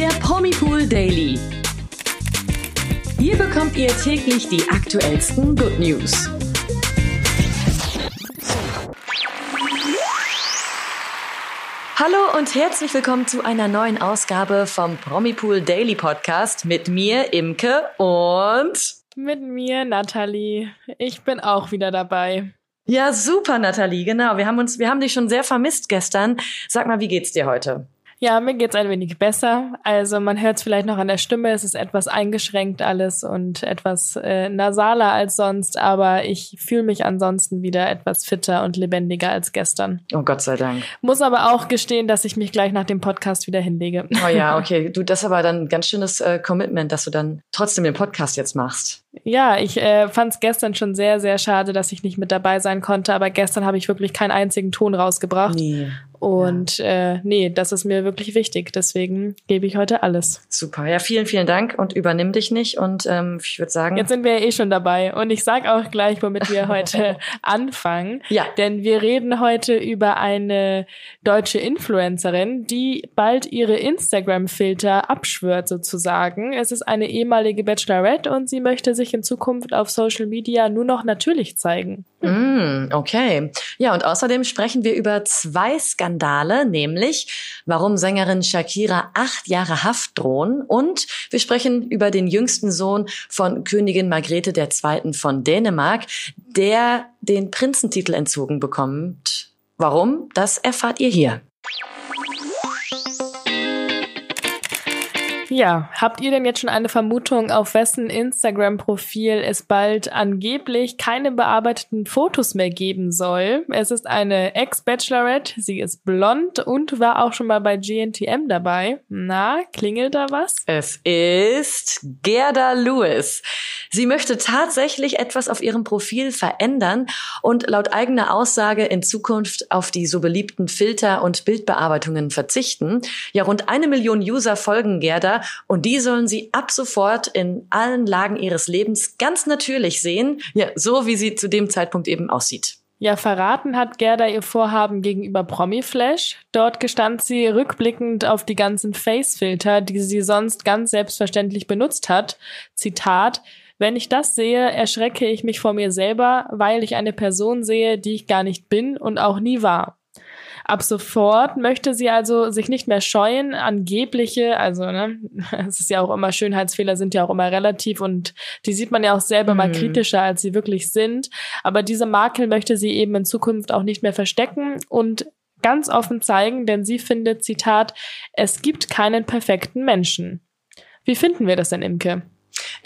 der Promipool Daily. Hier bekommt ihr täglich die aktuellsten Good News. Hallo und herzlich willkommen zu einer neuen Ausgabe vom Promipool Daily Podcast mit mir, Imke und mit mir, Nathalie. Ich bin auch wieder dabei. Ja, super, Nathalie, genau. Wir haben uns, wir haben dich schon sehr vermisst gestern. Sag mal, wie geht's dir heute? Ja, mir geht's ein wenig besser. Also man hört es vielleicht noch an der Stimme, es ist etwas eingeschränkt alles und etwas äh, nasaler als sonst, aber ich fühle mich ansonsten wieder etwas fitter und lebendiger als gestern. Oh Gott sei Dank. Muss aber auch gestehen, dass ich mich gleich nach dem Podcast wieder hinlege. Oh ja, okay. Du, das ist aber dann ein ganz schönes äh, Commitment, dass du dann trotzdem den Podcast jetzt machst. Ja, ich äh, fand es gestern schon sehr, sehr schade, dass ich nicht mit dabei sein konnte, aber gestern habe ich wirklich keinen einzigen Ton rausgebracht. Nee. Und ja. äh, nee, das ist mir wirklich wichtig. Deswegen gebe ich heute alles. Super. Ja, vielen, vielen Dank und übernimm dich nicht. Und ähm, ich würde sagen. Jetzt sind wir ja eh schon dabei. Und ich sage auch gleich, womit wir heute anfangen. Ja. Denn wir reden heute über eine deutsche Influencerin, die bald ihre Instagram-Filter abschwört sozusagen. Es ist eine ehemalige Bachelorette und sie möchte sich in Zukunft auf Social Media nur noch natürlich zeigen. Mm, okay. Ja, und außerdem sprechen wir über zwei Skandale, nämlich warum Sängerin Shakira acht Jahre Haft drohen und wir sprechen über den jüngsten Sohn von Königin Margrethe II. von Dänemark, der den Prinzentitel entzogen bekommt. Warum? Das erfahrt ihr hier. Ja, habt ihr denn jetzt schon eine Vermutung, auf wessen Instagram-Profil es bald angeblich keine bearbeiteten Fotos mehr geben soll? Es ist eine Ex-Bachelorette, sie ist blond und war auch schon mal bei GNTM dabei. Na, klingelt da was? Es ist Gerda Lewis. Sie möchte tatsächlich etwas auf ihrem Profil verändern und laut eigener Aussage in Zukunft auf die so beliebten Filter und Bildbearbeitungen verzichten. Ja, rund eine Million User folgen Gerda und die sollen sie ab sofort in allen Lagen ihres Lebens ganz natürlich sehen, ja, so wie sie zu dem Zeitpunkt eben aussieht. Ja, verraten hat Gerda ihr Vorhaben gegenüber Promiflash. Dort gestand sie rückblickend auf die ganzen Face-Filter, die sie sonst ganz selbstverständlich benutzt hat. Zitat, wenn ich das sehe, erschrecke ich mich vor mir selber, weil ich eine Person sehe, die ich gar nicht bin und auch nie war. Ab sofort möchte sie also sich nicht mehr scheuen, angebliche, also ne, es ist ja auch immer, Schönheitsfehler sind ja auch immer relativ und die sieht man ja auch selber mhm. mal kritischer, als sie wirklich sind. Aber diese Makel möchte sie eben in Zukunft auch nicht mehr verstecken und ganz offen zeigen, denn sie findet, Zitat, es gibt keinen perfekten Menschen. Wie finden wir das denn, Imke?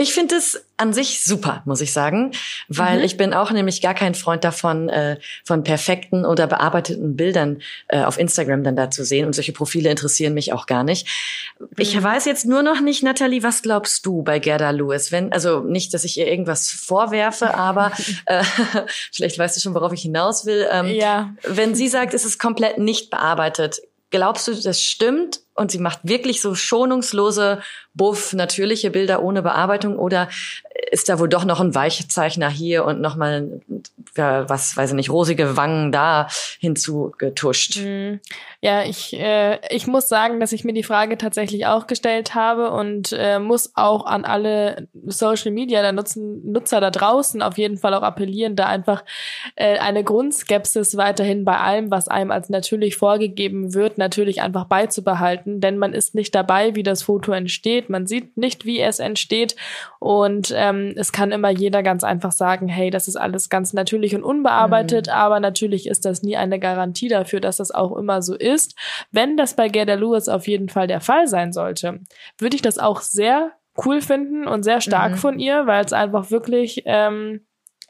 Ich finde es an sich super, muss ich sagen, weil mhm. ich bin auch nämlich gar kein Freund davon, äh, von perfekten oder bearbeiteten Bildern äh, auf Instagram dann da zu sehen und solche Profile interessieren mich auch gar nicht. Mhm. Ich weiß jetzt nur noch nicht, Natalie, was glaubst du bei Gerda Lewis? Wenn, also nicht, dass ich ihr irgendwas vorwerfe, aber äh, vielleicht weißt du schon, worauf ich hinaus will. Ähm, ja. Wenn sie sagt, es ist komplett nicht bearbeitet, glaubst du, das stimmt? Und sie macht wirklich so schonungslose, buff, natürliche Bilder ohne Bearbeitung? Oder ist da wohl doch noch ein Weichzeichner hier und nochmal, ja, was weiß ich nicht, rosige Wangen da hinzugetuscht? Ja, ich, äh, ich muss sagen, dass ich mir die Frage tatsächlich auch gestellt habe und äh, muss auch an alle Social Media der Nutzen, Nutzer da draußen auf jeden Fall auch appellieren, da einfach äh, eine Grundskepsis weiterhin bei allem, was einem als natürlich vorgegeben wird, natürlich einfach beizubehalten halten, denn man ist nicht dabei, wie das Foto entsteht. Man sieht nicht, wie es entsteht. Und ähm, es kann immer jeder ganz einfach sagen, hey, das ist alles ganz natürlich und unbearbeitet, mhm. aber natürlich ist das nie eine Garantie dafür, dass das auch immer so ist. Wenn das bei Gerda Lewis auf jeden Fall der Fall sein sollte, würde ich das auch sehr cool finden und sehr stark mhm. von ihr, weil es einfach wirklich ähm,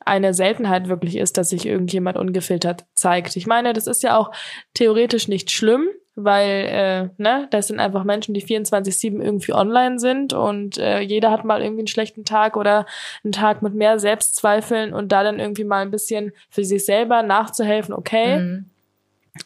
eine Seltenheit wirklich ist, dass sich irgendjemand ungefiltert zeigt. Ich meine, das ist ja auch theoretisch nicht schlimm, weil äh, ne, das sind einfach Menschen, die 24/7 irgendwie online sind und äh, jeder hat mal irgendwie einen schlechten Tag oder einen Tag mit mehr Selbstzweifeln und da dann irgendwie mal ein bisschen für sich selber nachzuhelfen, okay. Mhm.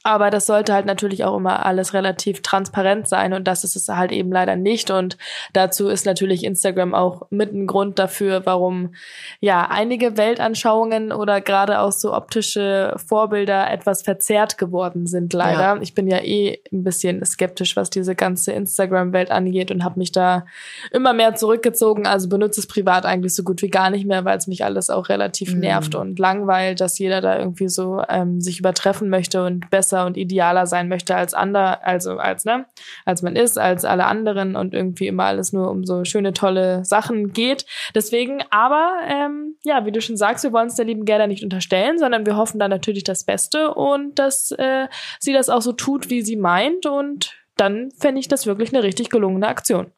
Aber das sollte halt natürlich auch immer alles relativ transparent sein und das ist es halt eben leider nicht. Und dazu ist natürlich Instagram auch mit ein Grund dafür, warum ja einige Weltanschauungen oder gerade auch so optische Vorbilder etwas verzerrt geworden sind, leider. Ja. Ich bin ja eh ein bisschen skeptisch, was diese ganze Instagram-Welt angeht und habe mich da immer mehr zurückgezogen. Also benutze es privat eigentlich so gut wie gar nicht mehr, weil es mich alles auch relativ mhm. nervt und langweilt, dass jeder da irgendwie so ähm, sich übertreffen möchte und besser und idealer sein möchte als andere, also als, ne, als man ist, als alle anderen und irgendwie immer alles nur um so schöne, tolle Sachen geht. Deswegen, aber ähm, ja, wie du schon sagst, wir wollen es der lieben Gerda nicht unterstellen, sondern wir hoffen da natürlich das Beste und dass äh, sie das auch so tut, wie sie meint und dann fände ich das wirklich eine richtig gelungene Aktion.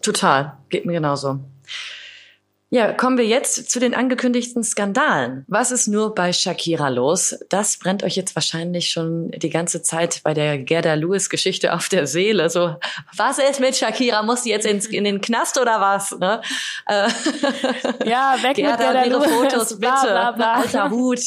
Total, geht mir genauso. Ja, kommen wir jetzt zu den angekündigten Skandalen. Was ist nur bei Shakira los? Das brennt euch jetzt wahrscheinlich schon die ganze Zeit bei der Gerda Lewis Geschichte auf der Seele. So, was ist mit Shakira? Muss sie jetzt ins, in den Knast oder was? Ne? Äh, ja, weg Gerda, mit Gerda ihre Lewis. Fotos, bitte. Bla, bla, bla. Alter Hut.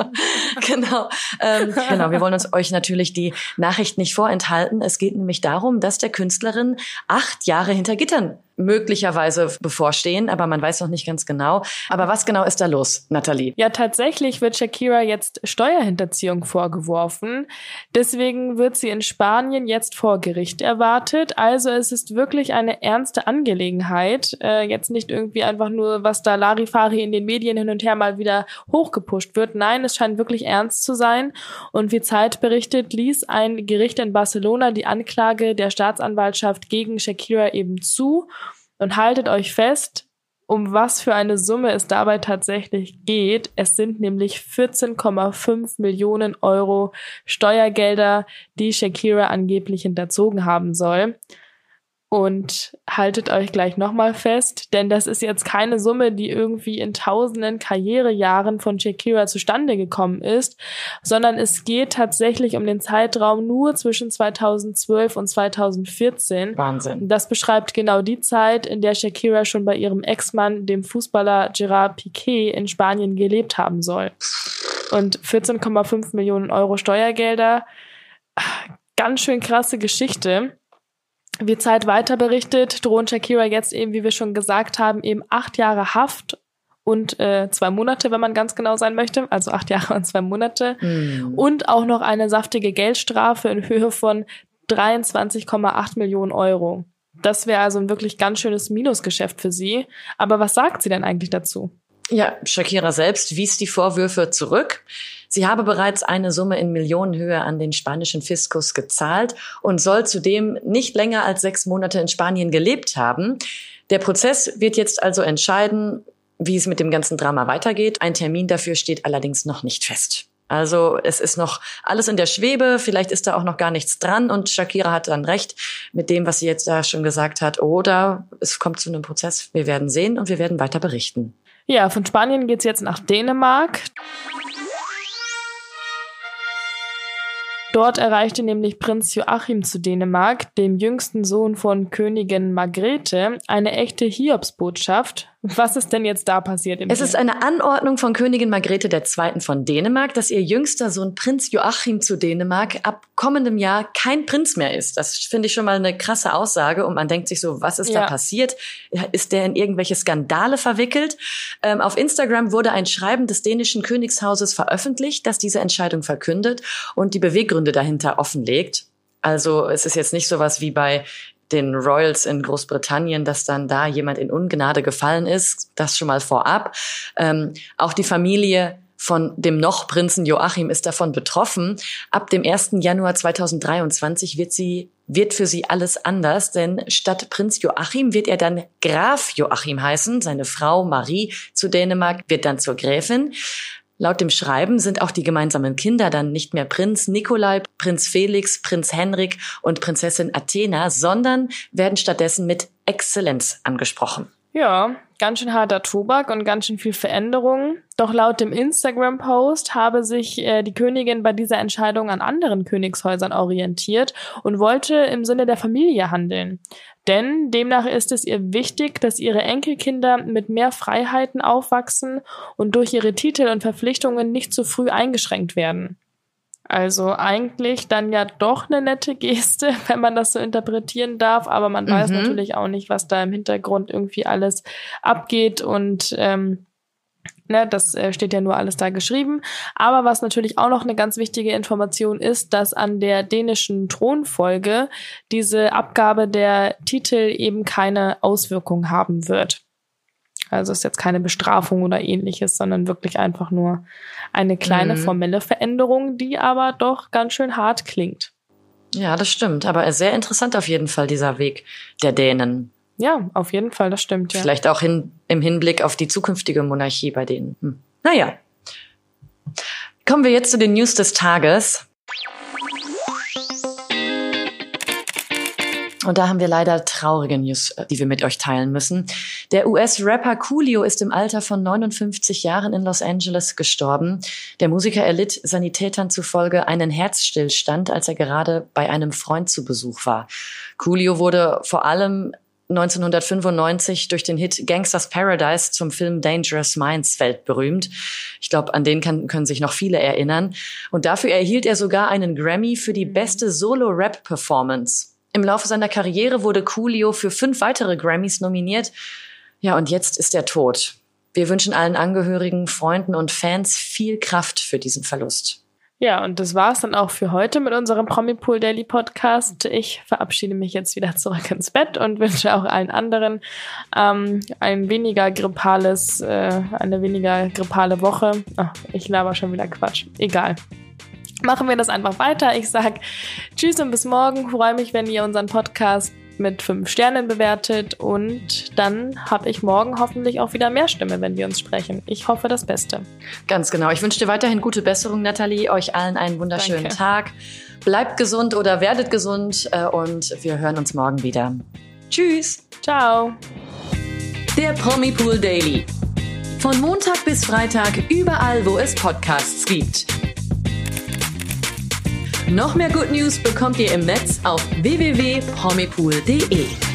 genau. Ähm, genau, wir wollen uns euch natürlich die Nachricht nicht vorenthalten. Es geht nämlich darum, dass der Künstlerin acht Jahre hinter Gittern möglicherweise bevorstehen, aber man weiß noch nicht ganz genau. Aber was genau ist da los, Nathalie? Ja, tatsächlich wird Shakira jetzt Steuerhinterziehung vorgeworfen. Deswegen wird sie in Spanien jetzt vor Gericht erwartet. Also es ist wirklich eine ernste Angelegenheit. Äh, jetzt nicht irgendwie einfach nur, was da Larifari in den Medien hin und her mal wieder hochgepusht wird. Nein, es scheint wirklich ernst zu sein. Und wie Zeit berichtet, ließ ein Gericht in Barcelona die Anklage der Staatsanwaltschaft gegen Shakira eben zu. Und haltet euch fest, um was für eine Summe es dabei tatsächlich geht. Es sind nämlich 14,5 Millionen Euro Steuergelder, die Shakira angeblich hinterzogen haben soll. Und haltet euch gleich nochmal fest, denn das ist jetzt keine Summe, die irgendwie in tausenden Karrierejahren von Shakira zustande gekommen ist, sondern es geht tatsächlich um den Zeitraum nur zwischen 2012 und 2014. Wahnsinn. Das beschreibt genau die Zeit, in der Shakira schon bei ihrem Ex-Mann, dem Fußballer Gerard Piquet, in Spanien gelebt haben soll. Und 14,5 Millionen Euro Steuergelder, ganz schön krasse Geschichte. Wie Zeit weiter berichtet, drohen Shakira jetzt eben, wie wir schon gesagt haben, eben acht Jahre Haft und äh, zwei Monate, wenn man ganz genau sein möchte, also acht Jahre und zwei Monate. Mm. Und auch noch eine saftige Geldstrafe in Höhe von 23,8 Millionen Euro. Das wäre also ein wirklich ganz schönes Minusgeschäft für sie. Aber was sagt sie denn eigentlich dazu? Ja, Shakira selbst wies die Vorwürfe zurück. Sie habe bereits eine Summe in Millionenhöhe an den spanischen Fiskus gezahlt und soll zudem nicht länger als sechs Monate in Spanien gelebt haben. Der Prozess wird jetzt also entscheiden, wie es mit dem ganzen Drama weitergeht. Ein Termin dafür steht allerdings noch nicht fest. Also es ist noch alles in der Schwebe, vielleicht ist da auch noch gar nichts dran und Shakira hat dann recht mit dem, was sie jetzt da schon gesagt hat. Oder es kommt zu einem Prozess. Wir werden sehen und wir werden weiter berichten. Ja, von Spanien geht's jetzt nach Dänemark. Dort erreichte nämlich Prinz Joachim zu Dänemark, dem jüngsten Sohn von Königin Margrethe, eine echte Hiobsbotschaft, was ist denn jetzt da passiert? es ist eine Anordnung von Königin Margrethe II. von Dänemark, dass ihr jüngster Sohn Prinz Joachim zu Dänemark ab kommendem Jahr kein Prinz mehr ist. Das finde ich schon mal eine krasse Aussage und man denkt sich so, was ist ja. da passiert? Ist der in irgendwelche Skandale verwickelt? Ähm, auf Instagram wurde ein Schreiben des dänischen Königshauses veröffentlicht, das diese Entscheidung verkündet und die Beweggründe dahinter offenlegt. Also es ist jetzt nicht sowas wie bei den Royals in Großbritannien, dass dann da jemand in Ungnade gefallen ist. Das schon mal vorab. Ähm, auch die Familie von dem noch Prinzen Joachim ist davon betroffen. Ab dem 1. Januar 2023 wird sie wird für sie alles anders, denn statt Prinz Joachim wird er dann Graf Joachim heißen. Seine Frau Marie zu Dänemark wird dann zur Gräfin. Laut dem Schreiben sind auch die gemeinsamen Kinder dann nicht mehr Prinz Nikolai, Prinz Felix, Prinz Henrik und Prinzessin Athena, sondern werden stattdessen mit Exzellenz angesprochen. Ja, ganz schön harter Tobak und ganz schön viel Veränderung. Doch laut dem Instagram-Post habe sich äh, die Königin bei dieser Entscheidung an anderen Königshäusern orientiert und wollte im Sinne der Familie handeln. Denn demnach ist es ihr wichtig, dass ihre Enkelkinder mit mehr Freiheiten aufwachsen und durch ihre Titel und Verpflichtungen nicht zu früh eingeschränkt werden. Also eigentlich dann ja doch eine nette Geste, wenn man das so interpretieren darf, aber man mhm. weiß natürlich auch nicht, was da im Hintergrund irgendwie alles abgeht und ähm, Ne, das äh, steht ja nur alles da geschrieben. Aber was natürlich auch noch eine ganz wichtige Information ist, dass an der dänischen Thronfolge diese Abgabe der Titel eben keine Auswirkung haben wird. Also ist jetzt keine Bestrafung oder ähnliches, sondern wirklich einfach nur eine kleine mhm. formelle Veränderung, die aber doch ganz schön hart klingt. Ja, das stimmt. Aber sehr interessant auf jeden Fall dieser Weg der Dänen. Ja, auf jeden Fall, das stimmt. Ja. Vielleicht auch hin, im Hinblick auf die zukünftige Monarchie bei denen. Hm. Naja. Kommen wir jetzt zu den News des Tages. Und da haben wir leider traurige News, äh, die wir mit euch teilen müssen. Der US-Rapper Coolio ist im Alter von 59 Jahren in Los Angeles gestorben. Der Musiker erlitt Sanitätern zufolge einen Herzstillstand, als er gerade bei einem Freund zu Besuch war. Coolio wurde vor allem 1995 durch den Hit Gangsters Paradise zum Film Dangerous Minds weltberühmt. Ich glaube, an den kann, können sich noch viele erinnern. Und dafür erhielt er sogar einen Grammy für die beste Solo-Rap-Performance. Im Laufe seiner Karriere wurde Coolio für fünf weitere Grammys nominiert. Ja, und jetzt ist er tot. Wir wünschen allen Angehörigen, Freunden und Fans viel Kraft für diesen Verlust. Ja, und das war's dann auch für heute mit unserem Promipool Daily Podcast. Ich verabschiede mich jetzt wieder zurück ins Bett und wünsche auch allen anderen ähm, ein weniger grippales, äh, eine weniger grippale Woche. Ach, ich laber schon wieder Quatsch. Egal machen wir das einfach weiter. Ich sag Tschüss und bis morgen. Freue mich, wenn ihr unseren Podcast mit fünf Sternen bewertet und dann habe ich morgen hoffentlich auch wieder mehr Stimme, wenn wir uns sprechen. Ich hoffe das Beste. Ganz genau. Ich wünsche dir weiterhin gute Besserung, Nathalie. Euch allen einen wunderschönen Danke. Tag. Bleibt gesund oder werdet gesund äh, und wir hören uns morgen wieder. Tschüss. Ciao. Der Promi Pool Daily. Von Montag bis Freitag überall, wo es Podcasts gibt. Noch mehr Good News bekommt ihr im Netz auf www.promipool.de.